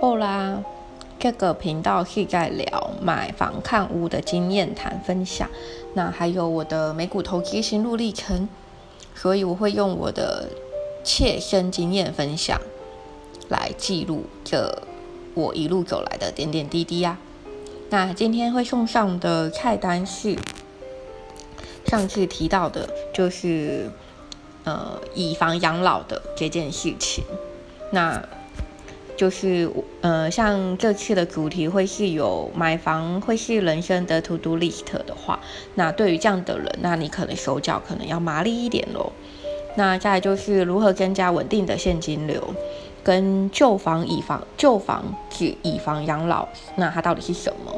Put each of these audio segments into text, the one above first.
后啦，这个频道是在聊买房看屋的经验谈分享，那还有我的美股投资心路历程，所以我会用我的切身经验分享来记录这我一路走来的点点滴滴呀。那今天会送上的菜单是上次提到的，就是呃以房养老的这件事情，那。就是呃，像这次的主题会是有买房会是人生的 to do list 的话，那对于这样的人，那你可能手脚可能要麻利一点喽。那再就是如何增加稳定的现金流，跟旧房以房旧房子以房养老，那它到底是什么？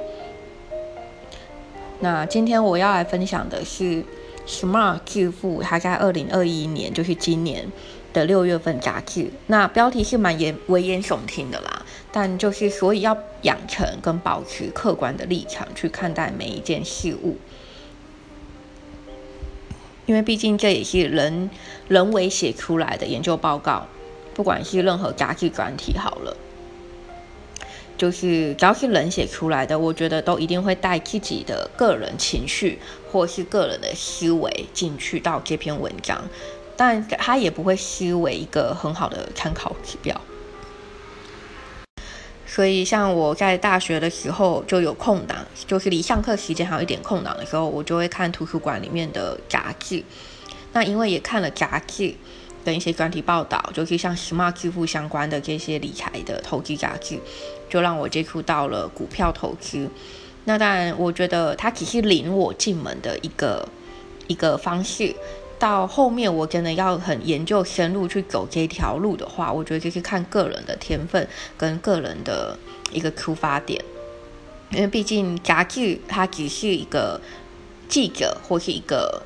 那今天我要来分享的是 Smart 致富，它在二零二一年，就是今年。的六月份杂志，那标题是蛮严危言耸听的啦，但就是所以要养成跟保持客观的立场去看待每一件事物，因为毕竟这也是人人为写出来的研究报告，不管是任何杂志专题好了，就是只要是人写出来的，我觉得都一定会带自己的个人情绪或是个人的思维进去到这篇文章。但它也不会视为一个很好的参考指标，所以像我在大学的时候就有空档，就是离上课时间还有一点空档的时候，我就会看图书馆里面的杂志。那因为也看了杂志跟一些专题报道，就是像 Smart 支付相关的这些理财的投资杂志，就让我接触到了股票投资。那当然，我觉得它只是领我进门的一个一个方式。到后面我真的要很研究深入去走这条路的话，我觉得就是看个人的天分跟个人的一个出发点，因为毕竟杂志它只是一个记者或是一个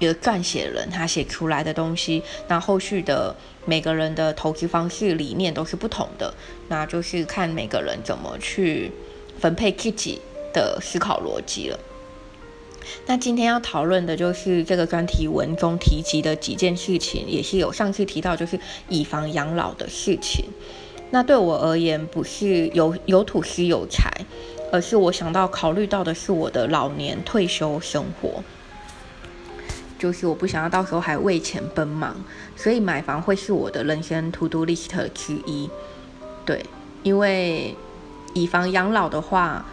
一个撰写人他写出来的东西，那后续的每个人的投资方式理念都是不同的，那就是看每个人怎么去分配自己的思考逻辑了。那今天要讨论的就是这个专题文中提及的几件事情，也是有上次提到，就是以房养老的事情。那对我而言，不是有有土司有财，而是我想到考虑到的是我的老年退休生活，就是我不想要到时候还为钱奔忙，所以买房会是我的人生 to do list 之一。对，因为以房养老的话。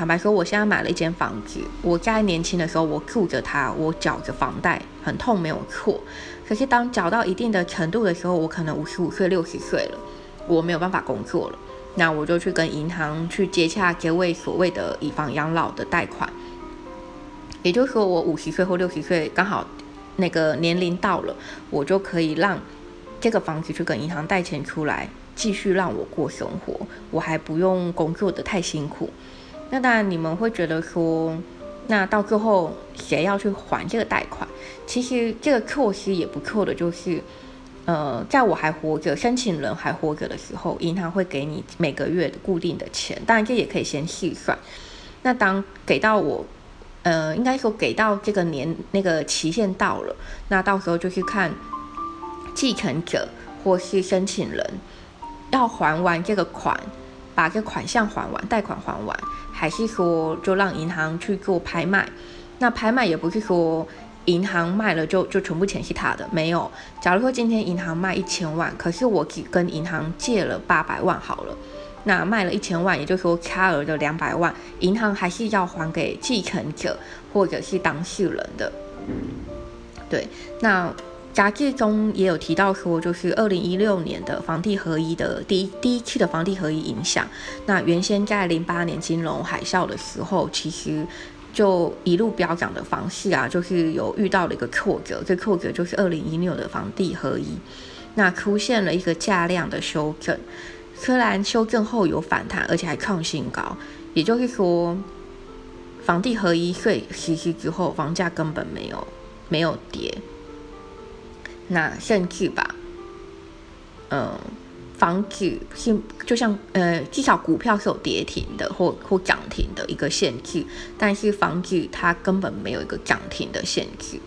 坦白说，我现在买了一间房子。我在年轻的时候，我住着它，我缴着房贷，很痛，没有错。可是当缴到一定的程度的时候，我可能五十五岁、六十岁了，我没有办法工作了，那我就去跟银行去接洽这位所谓的以房养老的贷款。也就是说，我五十岁或六十岁刚好那个年龄到了，我就可以让这个房子去跟银行贷钱出来，继续让我过生活，我还不用工作的太辛苦。那当然，你们会觉得说，那到最后谁要去还这个贷款？其实这个措施也不错的，就是，呃，在我还活着、申请人还活着的时候，银行会给你每个月固定的钱。当然，这也可以先细算。那当给到我，呃，应该说给到这个年那个期限到了，那到时候就是看继承者或是申请人要还完这个款。把这款项还完，贷款还完，还是说就让银行去做拍卖？那拍卖也不是说银行卖了就就全部钱是他的，没有。假如说今天银行卖一千万，可是我只跟银行借了八百万好了，那卖了一千万，也就是说差额的两百万，银行还是要还给继承者或者是当事人的。对，那。杂志中也有提到说，就是二零一六年的房地合一的第一第一期的房地合一影响。那原先在零八年金融海啸的时候，其实就一路飙涨的方式啊，就是有遇到了一个挫折。这挫折就是二零一六的房地合一，那出现了一个价量的修正。虽然修正后有反弹，而且还创新高，也就是说，房地合一税实施之后，房价根本没有没有跌。那甚至吧，嗯，房子是就像呃，至少股票是有跌停的或或涨停的一个限制，但是房子它根本没有一个涨停的限制。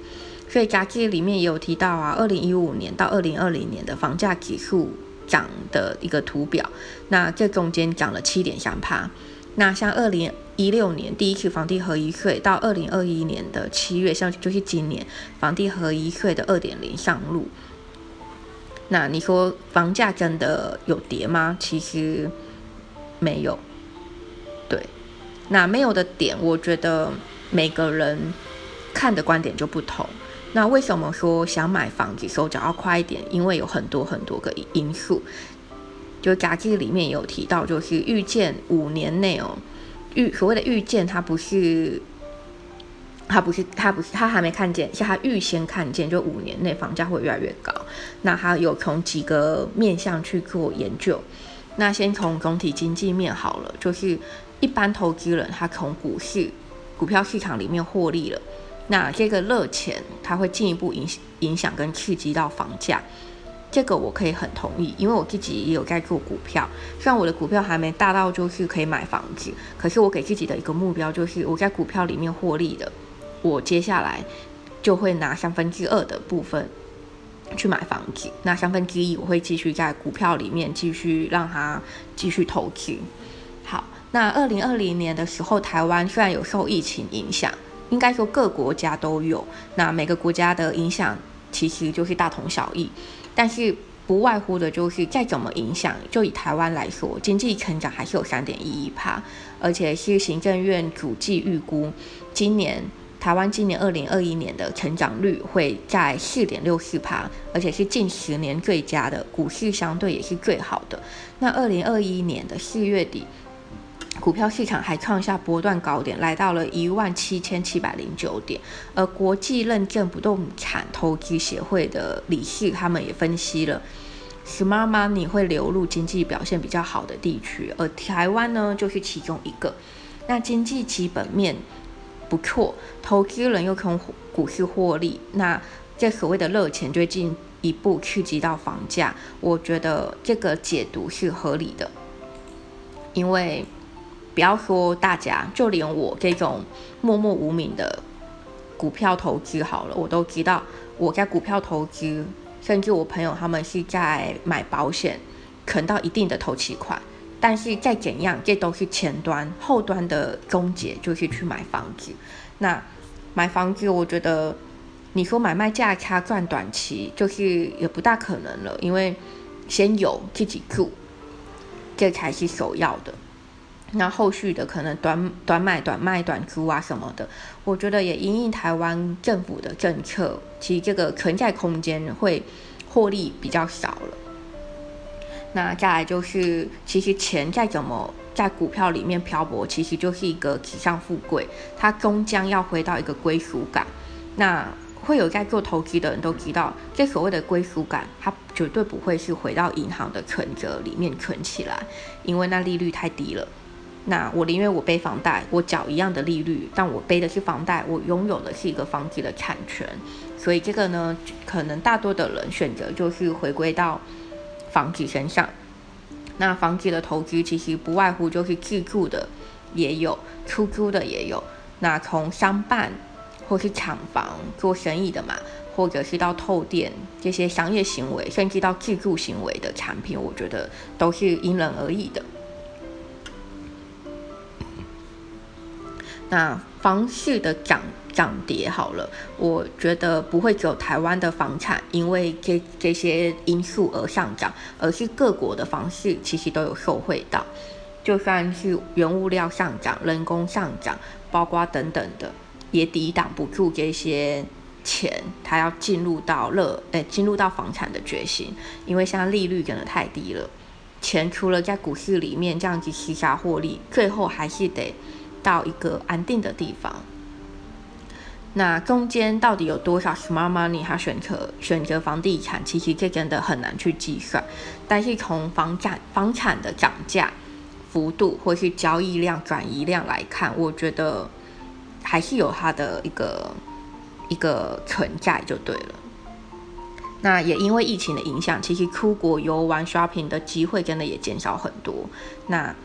所以杂志里面也有提到啊，二零一五年到二零二零年的房价指数涨的一个图表，那这中间涨了七点三趴。那像二零一六年第一次房地合一税到二零二一年的七月，像就是今年房地合一税的二点零上路。那你说房价真的有跌吗？其实没有。对，那没有的点，我觉得每个人看的观点就不同。那为什么说想买房子手脚要快一点？因为有很多很多个因素。就杂志里面有提到，就是预见五年内哦，预所谓的预见，它不是，它不是，它不是，它还没看见，是它预先看见，就五年内房价会越来越高。那它有从几个面向去做研究。那先从总体经济面好了，就是一般投资人他从股市、股票市场里面获利了。那这个热钱，它会进一步影影响跟刺激到房价，这个我可以很同意，因为我自己也有在做股票，虽然我的股票还没大到就是可以买房子，可是我给自己的一个目标就是我在股票里面获利的，我接下来就会拿三分之二的部分去买房子，那三分之一我会继续在股票里面继续让它继续投资。好，那二零二零年的时候，台湾虽然有受疫情影响。应该说各国家都有，那每个国家的影响其实就是大同小异，但是不外乎的就是再怎么影响，就以台湾来说，经济成长还是有三点一一帕，而且是行政院主计预估，今年台湾今年二零二一年的成长率会在四点六四帕，而且是近十年最佳的，股市相对也是最好的。那二零二一年的四月底。股票市场还创下波段高点，来到了一万七千七百零九点。而国际认证不动产投资协会的理事他们也分析了，smart money 会流入经济表现比较好的地区，而台湾呢就是其中一个。那经济基本面不错，投资人又从股市获利，那这所谓的热钱就进一步刺激到房价。我觉得这个解读是合理的，因为。不要说大家，就连我这种默默无名的股票投资好了，我都知道我在股票投资，甚至我朋友他们是在买保险，存到一定的投期款。但是再怎样，这都是前端，后端的终结就是去买房子。那买房子，我觉得你说买卖价差赚短期，就是也不大可能了，因为先有自己住，这才是首要的。那后续的可能短短买、短卖、短租啊什么的，我觉得也因应台湾政府的政策，其实这个存在空间会获利比较少了。那再来就是，其实钱再怎么在股票里面漂泊，其实就是一个纸上富贵，它终将要回到一个归属感。那会有在做投资的人都知道，这所谓的归属感，它绝对不会是回到银行的存折里面存起来，因为那利率太低了。那我宁愿我背房贷，我缴一样的利率，但我背的是房贷，我拥有的是一个房子的产权，所以这个呢，可能大多的人选择就是回归到房子身上。那房子的投资其实不外乎就是自住的也有，出租的也有。那从商办或是厂房做生意的嘛，或者是到透店这些商业行为，甚至到自住行为的产品，我觉得都是因人而异的。那房市的涨涨跌好了，我觉得不会只有台湾的房产因为这这些因素而上涨，而是各国的房市其实都有受惠到。就算是原物料上涨、人工上涨，包括等等的，也抵挡不住这些钱它要进入到热诶进入到房产的决心，因为现在利率真的太低了，钱除了在股市里面这样子厮杀获利，最后还是得。到一个安定的地方，那中间到底有多少 smart money 他选择选择房地产？其实这真的很难去计算。但是从房产房产的涨价幅度或是交易量转移量来看，我觉得还是有它的一个一个存在就对了。那也因为疫情的影响，其实出国游玩 shopping 的机会真的也减少很多。那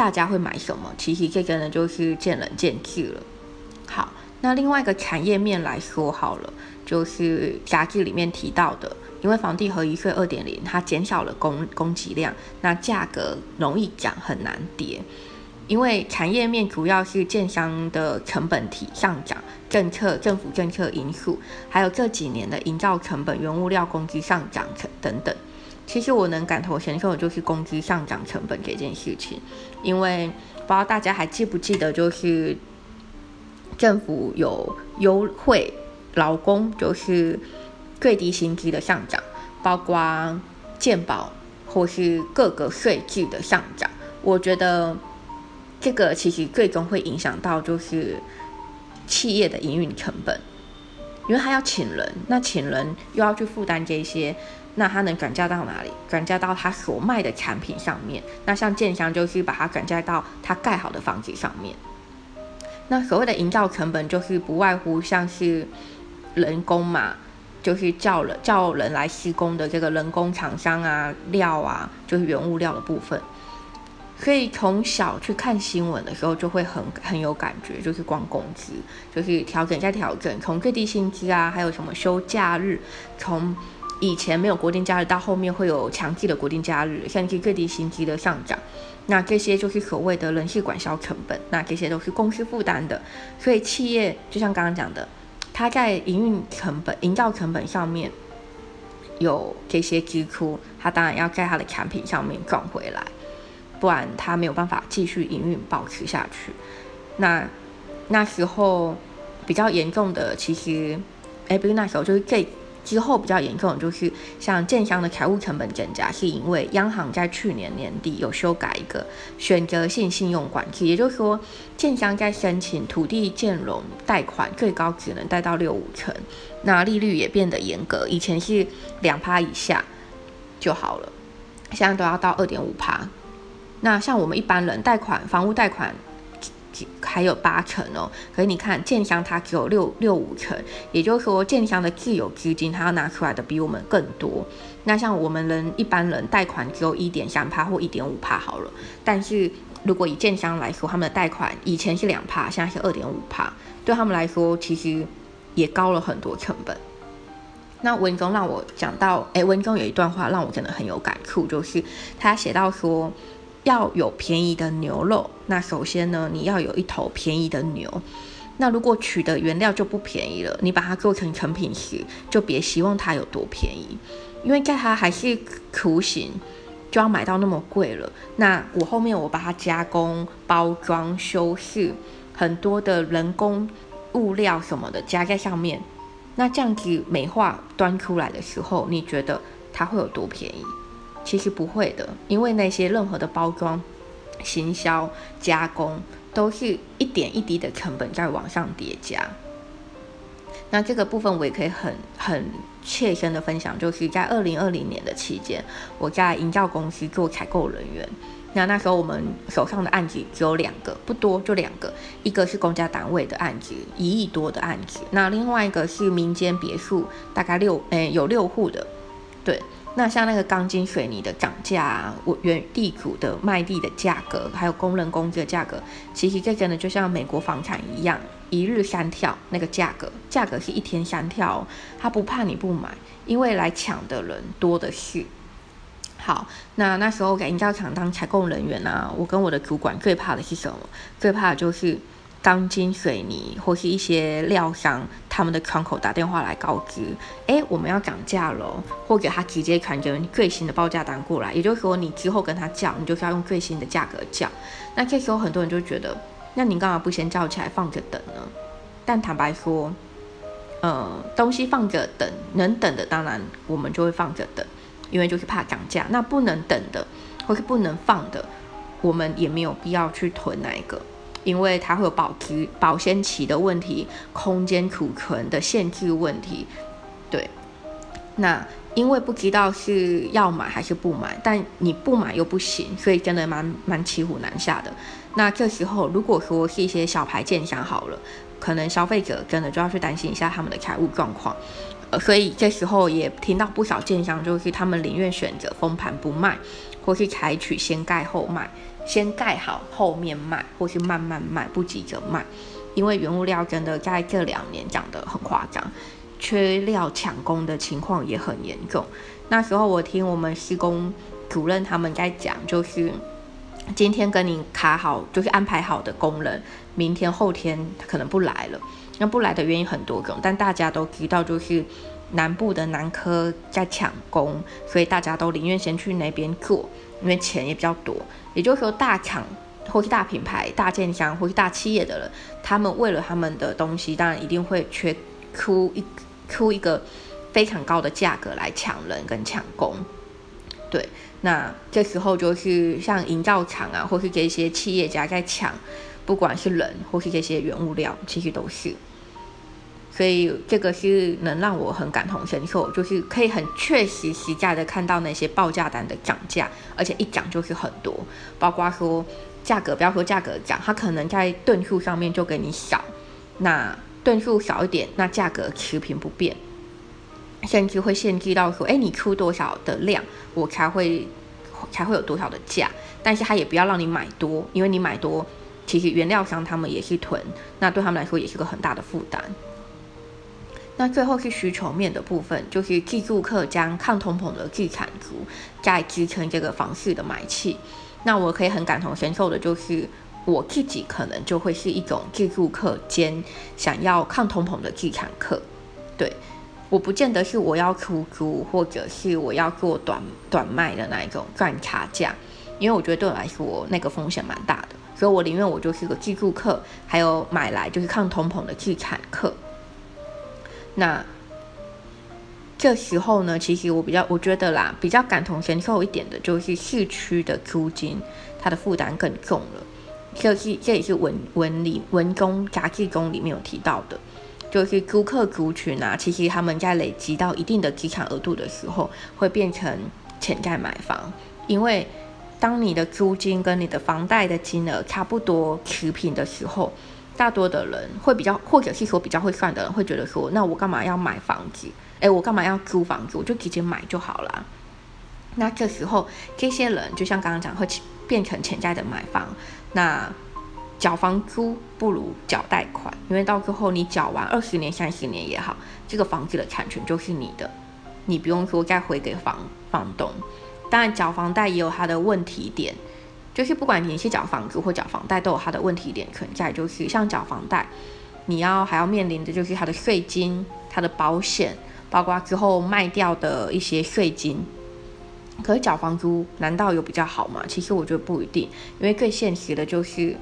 大家会买什么？其实这个呢，就是见仁见智了。好，那另外一个产业面来说好了，就是杂志里面提到的因为房地合一税二点零，它减少了供供给量，那价格容易涨，很难跌。因为产业面主要是建商的成本体上涨，政策、政府政策因素，还有这几年的营造成本、原物料工资上涨等等。其实我能感同身受的就是工资上涨成本这件事情，因为不知道大家还记不记得，就是政府有优惠劳工，就是最低薪资的上涨，包括健保或是各个税制的上涨，我觉得。这个其实最终会影响到就是企业的营运成本，因为他要请人，那请人又要去负担这些，那他能转嫁到哪里？转嫁到他所卖的产品上面。那像建商就是把它转嫁到他盖好的房子上面。那所谓的营造成本就是不外乎像是人工嘛，就是叫人叫人来施工的这个人工厂商啊、料啊，就是原物料的部分。可以从小去看新闻的时候，就会很很有感觉，就是光工资，就是调整再调整，从最低薪资啊，还有什么休假日，从以前没有国定假日到后面会有强制的国定假日，甚至最低薪资的上涨，那这些就是所谓的人事管销成本，那这些都是公司负担的，所以企业就像刚刚讲的，它在营运成本、营造成本上面有这些支出，它当然要在它的产品上面赚回来。不然他没有办法继续营运保持下去。那那时候比较严重的，其实哎，不是那时候，就是这之后比较严重，就是像建商的财务成本增加，是因为央行在去年年底有修改一个选择性信用管制，也就是说，建商在申请土地建融贷款，最高只能贷到六五成，那利率也变得严格，以前是两趴以下就好了，现在都要到二点五趴。那像我们一般人贷款，房屋贷款还有八成哦，可是你看建商它只有六六五成，也就是说建商的自有资金它要拿出来的比我们更多。那像我们人一般人贷款只有一点三趴或一点五趴好了，但是如果以建商来说，他们的贷款以前是两趴，现在是二点五趴，对他们来说其实也高了很多成本。那文中让我讲到，哎，文中有一段话让我真的很有感触，就是他写到说。要有便宜的牛肉，那首先呢，你要有一头便宜的牛。那如果取的原料就不便宜了，你把它做成成品时，就别希望它有多便宜，因为在它还是雏形，就要买到那么贵了。那我后面我把它加工、包装、修饰，很多的人工物料什么的加在上面，那这样子美化端出来的时候，你觉得它会有多便宜？其实不会的，因为那些任何的包装、行销、加工，都是一点一滴的成本在往上叠加。那这个部分我也可以很很切身的分享，就是在二零二零年的期间，我在营造公司做采购人员。那那时候我们手上的案子只有两个，不多，就两个，一个是公家单位的案子，一亿多的案子，那另外一个是民间别墅，大概六诶有六户的，对。那像那个钢筋水泥的涨价，我原地主的卖地的价格，还有工人工资的价格，其实这真的就像美国房产一样，一日三跳，那个价格，价格是一天三跳，他不怕你不买，因为来抢的人多的是。好，那那时候给营造厂当采购人员啊，我跟我的主管最怕的是什么？最怕的就是。钢筋水泥或是一些料商，他们的窗口打电话来告知，哎，我们要涨价了，或者他直接传着最新的报价单过来，也就是说，你之后跟他叫，你就是要用最新的价格叫。那这时候很多人就觉得，那你干嘛不先叫起来放着等呢？但坦白说，呃，东西放着等，能等的当然我们就会放着等，因为就是怕涨价。那不能等的或是不能放的，我们也没有必要去囤哪一个。因为它会有保值、保鲜期的问题，空间储存的限制问题，对。那因为不知道是要买还是不买，但你不买又不行，所以真的蛮蛮骑虎难下的。那这时候如果说是一些小牌建商好了，可能消费者真的就要去担心一下他们的财务状况。呃，所以这时候也听到不少建商就是他们宁愿选择封盘不卖，或是采取先盖后卖。先盖好，后面卖，或是慢慢卖，不急着卖，因为原物料真的在这两年涨得很夸张。缺料抢工的情况也很严重。那时候我听我们施工主任他们在讲，就是今天跟你卡好，就是安排好的工人，明天后天他可能不来了。那不来的原因很多种，但大家都知道，就是南部的南科在抢工，所以大家都宁愿先去那边做，因为钱也比较多。也就是说，大厂或是大品牌、大建商或是大企业的人，他们为了他们的东西，当然一定会缺出一出一个非常高的价格来抢人跟抢工。对，那这时候就是像营造厂啊，或是这些企业家在抢，不管是人或是这些原物料，其实都是。所以这个是能让我很感同身受，就是可以很确实实在的看到那些报价单的涨价，而且一涨就是很多，包括说价格，不要说价格涨，它可能在吨数上面就给你少，那吨数少一点，那价格持平不变，甚至会限制到说，哎，你出多少的量，我才会才会有多少的价，但是它也不要让你买多，因为你买多，其实原料商他们也是囤，那对他们来说也是个很大的负担。那最后是需求面的部分，就是自住客将抗通膨的自产足在支撑这个房市的买气。那我可以很感同身受的，就是我自己可能就会是一种自住客兼想要抗通膨的自产客。对，我不见得是我要出租，或者是我要做短短卖的那一种赚差价，因为我觉得对我来说那个风险蛮大的，所以我宁愿我就是个自住客，还有买来就是抗通膨的自产客。那这时候呢，其实我比较，我觉得啦，比较感同身受一点的，就是市区的租金，它的负担更重了。这是这也是文文里文工杂志中里面有提到的，就是租客族群啊，其实他们在累积到一定的资产额度的时候，会变成潜在买房，因为当你的租金跟你的房贷的金额差不多持平的时候。大多的人会比较，或者是说比较会算的人会觉得说，那我干嘛要买房子？哎，我干嘛要租房子？我就直接买就好了。那这时候，这些人就像刚刚讲，会变成潜在的买房。那缴房租不如缴贷款，因为到最后你缴完二十年、三十年也好，这个房子的产权就是你的，你不用说再回给房房东。当然，缴房贷也有它的问题点。就是不管你是缴房租或缴房贷，都有它的问题点存在。就是像缴房贷，你要还要面临的就是它的税金、它的保险，包括之后卖掉的一些税金。可是缴房租难道有比较好吗？其实我觉得不一定，因为最现实的就是，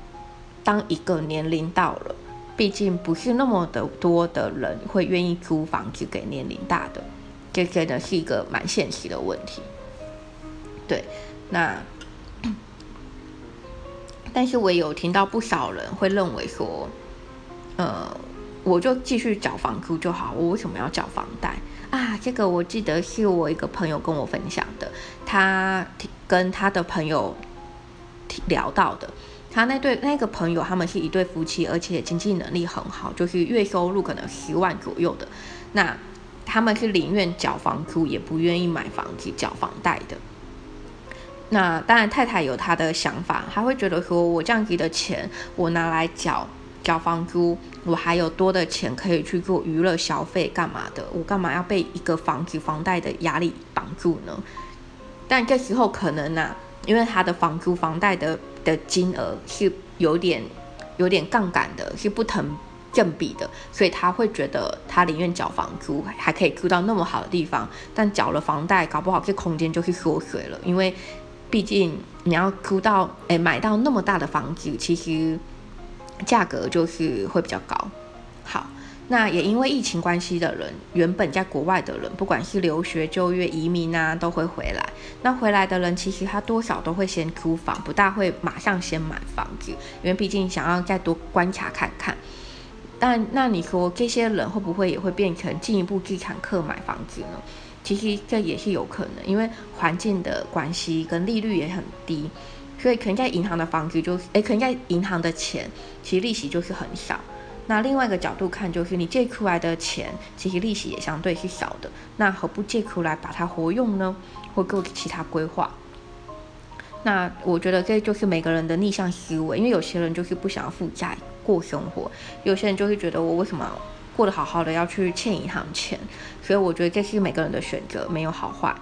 当一个年龄到了，毕竟不是那么的多的人会愿意租房子给年龄大的，这真的是一个蛮现实的问题。对，那。但是我有听到不少人会认为说，呃，我就继续缴房租就好，我为什么要缴房贷啊？这个我记得是我一个朋友跟我分享的，他跟他的朋友聊到的，他那对那个朋友他们是一对夫妻，而且经济能力很好，就是月收入可能十万左右的，那他们是宁愿缴房租，也不愿意买房子缴房贷的。那当然，太太有她的想法，她会觉得说，我这样子的钱，我拿来缴缴房租，我还有多的钱可以去做娱乐消费，干嘛的？我干嘛要被一个房子房贷的压力绑住呢？但这时候可能呢，因为他的房租房贷的的金额是有点有点杠杆的，是不成正比的，所以他会觉得他宁愿缴房租，还可以住到那么好的地方，但缴了房贷，搞不好这空间就是缩水了，因为。毕竟你要租到诶买到那么大的房子，其实价格就是会比较高。好，那也因为疫情关系的人，原本在国外的人，不管是留学、就业、移民啊，都会回来。那回来的人，其实他多少都会先租房，不大会马上先买房子，因为毕竟想要再多观察看看。但那你说这些人会不会也会变成进一步资产客买房子呢？其实这也是有可能，因为环境的关系跟利率也很低，所以可能在银行的房子就，诶，可能在银行的钱，其实利息就是很少。那另外一个角度看，就是你借出来的钱，其实利息也相对是少的。那何不借出来把它活用呢？或做其他规划？那我觉得这就是每个人的逆向思维，因为有些人就是不想要负债过生活，有些人就是觉得我为什么过得好好的要去欠银行钱，所以我觉得这是每个人的选择，没有好坏。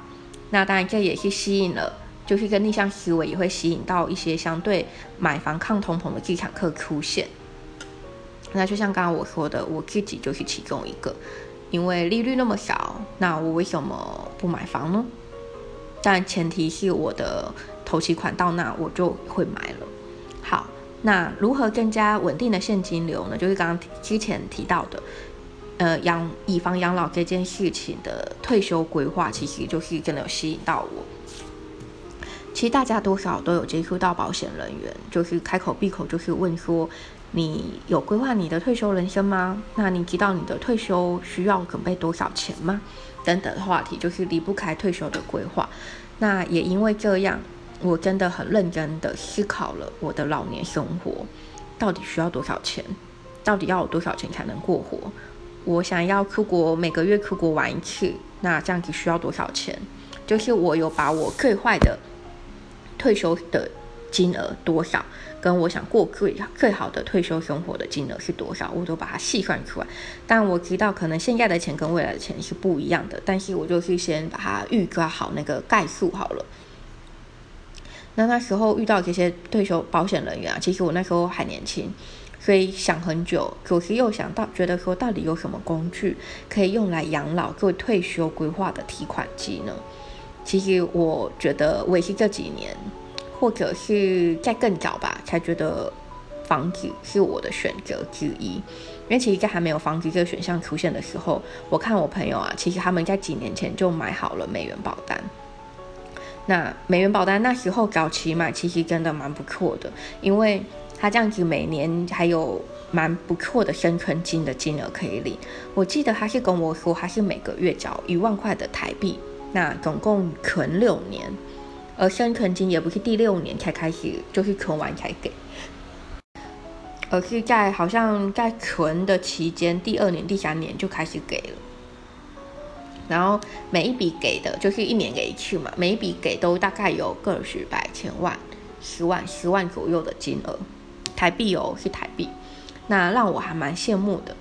那当然这也是吸引了，就是跟逆向思维也会吸引到一些相对买房抗通膨的地产客出现。那就像刚刚我说的，我自己就是其中一个，因为利率那么少，那我为什么不买房呢？但前提是我的投期款到那我就会买了。好。那如何更加稳定的现金流呢？就是刚刚之前提到的，呃，养以房养老这件事情的退休规划，其实就是真的有吸引到我。其实大家多少都有接触到保险人员，就是开口闭口就是问说，你有规划你的退休人生吗？那你知道你的退休需要准备多少钱吗？等等话题，就是离不开退休的规划。那也因为这样。我真的很认真的思考了我的老年生活到底需要多少钱，到底要有多少钱才能过活？我想要出国，每个月出国玩一次，那这样子需要多少钱？就是我有把我最坏的退休的金额多少，跟我想过最最好的退休生活的金额是多少，我都把它细算出来。但我知道可能现在的钱跟未来的钱是不一样的，但是我就是先把它预抓好那个概数好了。那那时候遇到这些退休保险人员啊，其实我那时候还年轻，所以想很久，可是又想到，觉得说到底有什么工具可以用来养老做退休规划的提款机呢？其实我觉得我也是这几年，或者是在更早吧，才觉得房子是我的选择之一。因为其实，在还没有房子这个选项出现的时候，我看我朋友啊，其实他们在几年前就买好了美元保单。那美元保单那时候早期买，其实真的蛮不错的，因为它这样子每年还有蛮不错的生存金的金额可以领。我记得他是跟我说，他是每个月缴一万块的台币，那总共存六年，而生存金也不是第六年才开始，就是存完才给，而是在好像在存的期间，第二年、第三年就开始给了。然后每一笔给的就是一年给一次嘛，每一笔给都大概有个十百千万、十万、十万左右的金额，台币哦是台币，那让我还蛮羡慕的。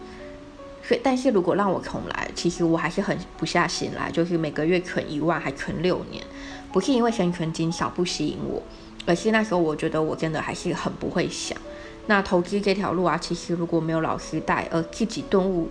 所以，但是如果让我重来，其实我还是很不下心来，就是每个月存一万，还存六年，不是因为生存金少不吸引我，而是那时候我觉得我真的还是很不会想。那投资这条路啊，其实如果没有老师带，而自己顿悟。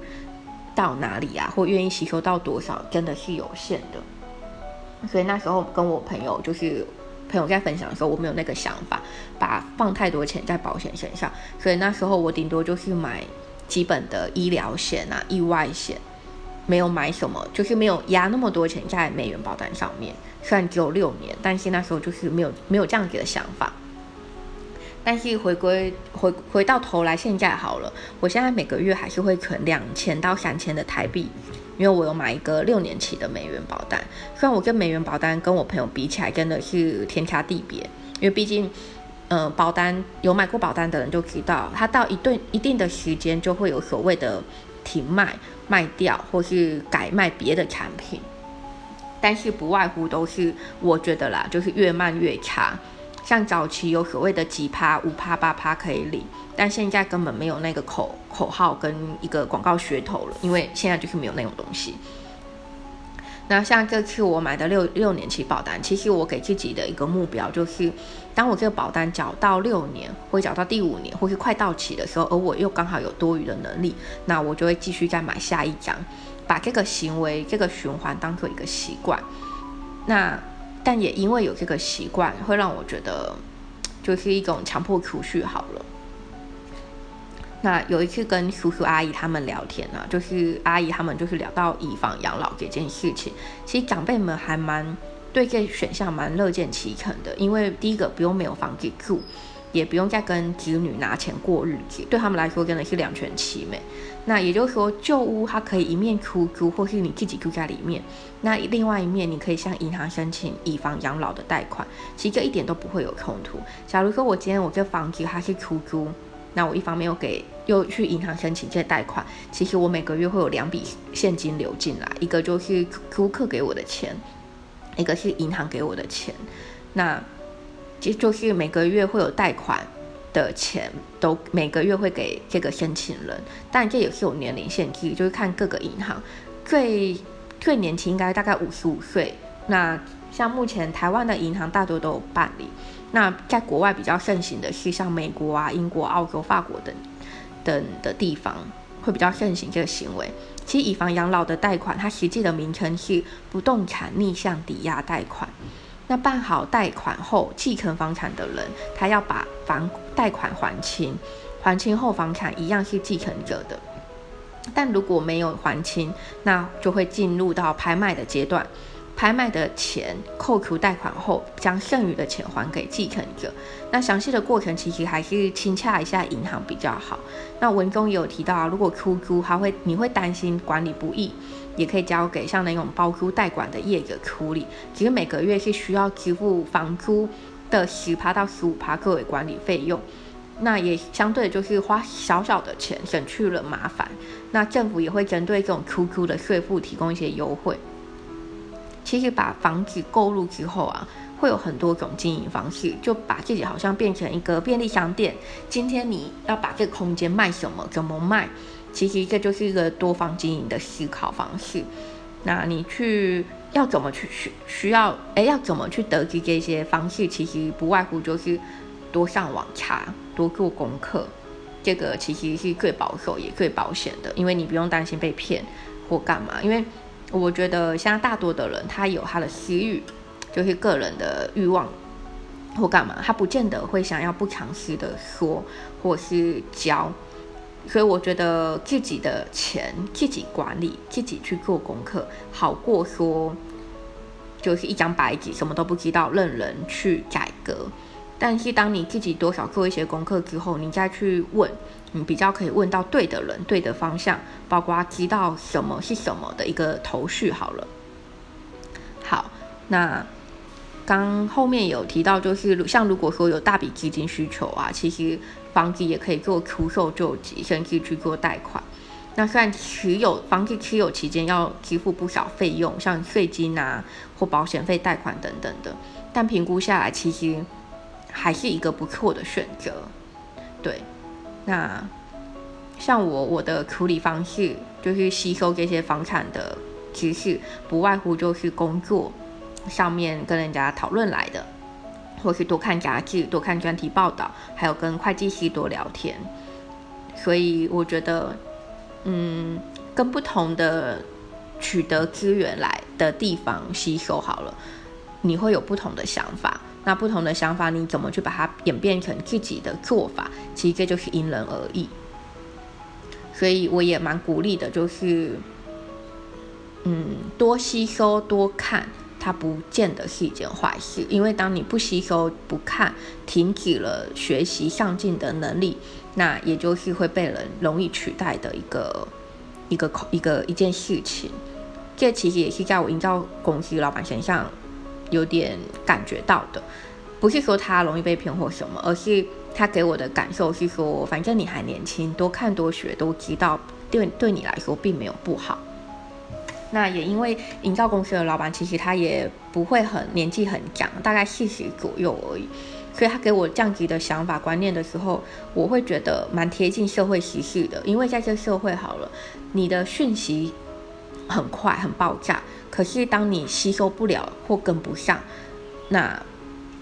到哪里啊？或愿意吸收到多少，真的是有限的。所以那时候跟我朋友，就是朋友在分享的时候，我没有那个想法，把放太多钱在保险身上。所以那时候我顶多就是买基本的医疗险啊、意外险，没有买什么，就是没有压那么多钱在美元保单上面。虽然只有六年，但是那时候就是没有没有这样子的想法。但是回归回回到头来，现在好了，我现在每个月还是会存两千到三千的台币，因为我有买一个六年期的美元保单。虽然我跟美元保单跟我朋友比起来真的是天差地别，因为毕竟，呃，保单有买过保单的人就知道，它到一段一定的时间就会有所谓的停卖、卖掉或是改卖别的产品，但是不外乎都是我觉得啦，就是越慢越差。像早期有所谓的几趴、五趴、八趴可以领，但现在根本没有那个口口号跟一个广告噱头了，因为现在就是没有那种东西。那像这次我买的六六年期保单，其实我给自己的一个目标就是，当我这个保单缴到六年，或缴到第五年，或是快到期的时候，而我又刚好有多余的能力，那我就会继续再买下一张，把这个行为、这个循环当做一个习惯。那。但也因为有这个习惯，会让我觉得就是一种强迫储蓄好了。那有一次跟叔叔阿姨他们聊天呢，就是阿姨他们就是聊到以房养老这件事情，其实长辈们还蛮对这选项蛮乐见其成的，因为第一个不用没有房子住。也不用再跟子女拿钱过日子，对他们来说真的是两全其美。那也就是说，旧屋它可以一面出租，或是你自己住在里面；那另外一面，你可以向银行申请以房养老的贷款，其实这一点都不会有冲突。假如说我今天我这房子它是出租，那我一方面又给又去银行申请这贷款，其实我每个月会有两笔现金流进来，一个就是租客给我的钱，一个是银行给我的钱。那其实就是每个月会有贷款的钱都每个月会给这个申请人，但这也是有年龄限制，就是看各个银行，最最年轻应该大概五十五岁。那像目前台湾的银行大多都有办理，那在国外比较盛行的是像美国啊、英国、澳洲、法国等等的地方会比较盛行这个行为。其实以房养老的贷款，它实际的名称是不动产逆向抵押贷款。那办好贷款后，继承房产的人，他要把房贷款还清，还清后房产一样是继承者的。但如果没有还清，那就会进入到拍卖的阶段。拍卖的钱扣除贷款后，将剩余的钱还给继承者。那详细的过程其实还是亲洽一下银行比较好。那文中也有提到啊，如果出租，他会你会担心管理不易，也可以交给像那种包租代管的业者处理。其实每个月是需要支付房租的十趴到十五趴作为管理费用。那也相对就是花小小的钱，省去了麻烦。那政府也会针对这种出租的税负提供一些优惠。其实把房子购入之后啊，会有很多种经营方式，就把自己好像变成一个便利商店。今天你要把这个空间卖什么，怎么卖？其实这就是一个多方经营的思考方式。那你去要怎么去需需要？哎，要怎么去得知这些方式？其实不外乎就是多上网查，多做功课。这个其实是最保守也最保险的，因为你不用担心被骗或干嘛，因为。我觉得现在大多的人，他有他的私欲，就是个人的欲望或干嘛，他不见得会想要不强势的说或是教。所以我觉得自己的钱自己管理，自己去做功课，好过说就是一张白纸，什么都不知道，任人去改革。但是当你自己多少做一些功课之后，你再去问。你比较可以问到对的人、对的方向，包括知道什么是什么的一个头绪。好了，好，那刚后面有提到，就是像如果说有大笔资金需求啊，其实房子也可以做出售救急，甚至去做贷款。那虽然持有房子持有期间要支付不少费用，像税金啊或保险费、贷款等等的，但评估下来，其实还是一个不错的选择。对。那像我我的处理方式就是吸收这些房产的知识，不外乎就是工作上面跟人家讨论来的，或是多看杂志、多看专题报道，还有跟会计师多聊天。所以我觉得，嗯，跟不同的取得资源来的地方吸收好了，你会有不同的想法。那不同的想法，你怎么去把它演变成自己的做法？其实这就是因人而异。所以我也蛮鼓励的，就是嗯，多吸收、多看，它不见得是一件坏事。因为当你不吸收、不看，停止了学习上进的能力，那也就是会被人容易取代的一个一个一个一件事情。这其实也是在我营造公司老板身上。有点感觉到的，不是说他容易被骗或什么，而是他给我的感受是说，反正你还年轻，多看多学都知道，对对你来说并没有不好。那也因为营造公司的老板其实他也不会很年纪很长，大概四十左右而已，所以他给我这样子的想法观念的时候，我会觉得蛮贴近社会时事的，因为在这社会好了，你的讯息很快很爆炸。可是，当你吸收不了或跟不上，那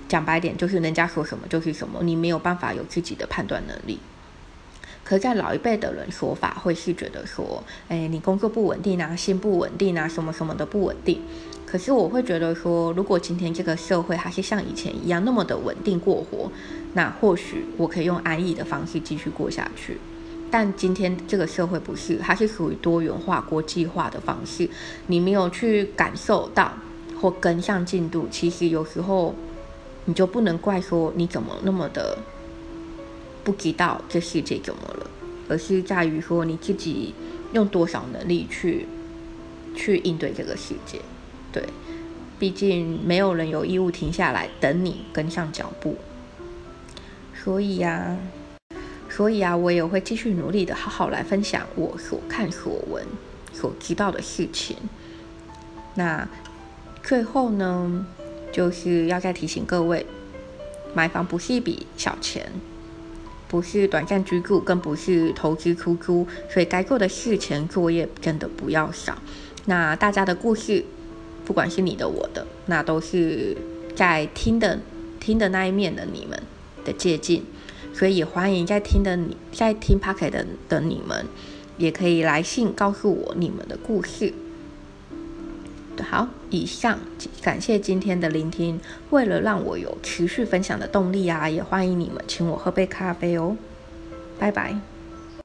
讲白点就是人家说什么就是什么，你没有办法有自己的判断能力。可在老一辈的人说法会是觉得说，哎，你工作不稳定啊，心不稳定啊，什么什么的不稳定。可是我会觉得说，如果今天这个社会还是像以前一样那么的稳定过活，那或许我可以用安逸的方式继续过下去。但今天这个社会不是，它是属于多元化、国际化的方式。你没有去感受到或跟上进度，其实有时候你就不能怪说你怎么那么的不知道这世界怎么了，而是在于说你自己用多少能力去去应对这个世界。对，毕竟没有人有义务停下来等你跟上脚步。所以呀。所以啊，我也会继续努力的，好好来分享我所看所闻、所知道的事情。那最后呢，就是要再提醒各位，买房不是一笔小钱，不是短暂居住，更不是投资出租，所以该做的事前作业真的不要少。那大家的故事，不管是你的我的，那都是在听的听的那一面的你们的借鉴，所以也欢迎在听的你在听 Pocket 的的你们，也可以来信告诉我你们的故事。好，以上感谢今天的聆听。为了让我有持续分享的动力啊，也欢迎你们请我喝杯咖啡哦。拜拜。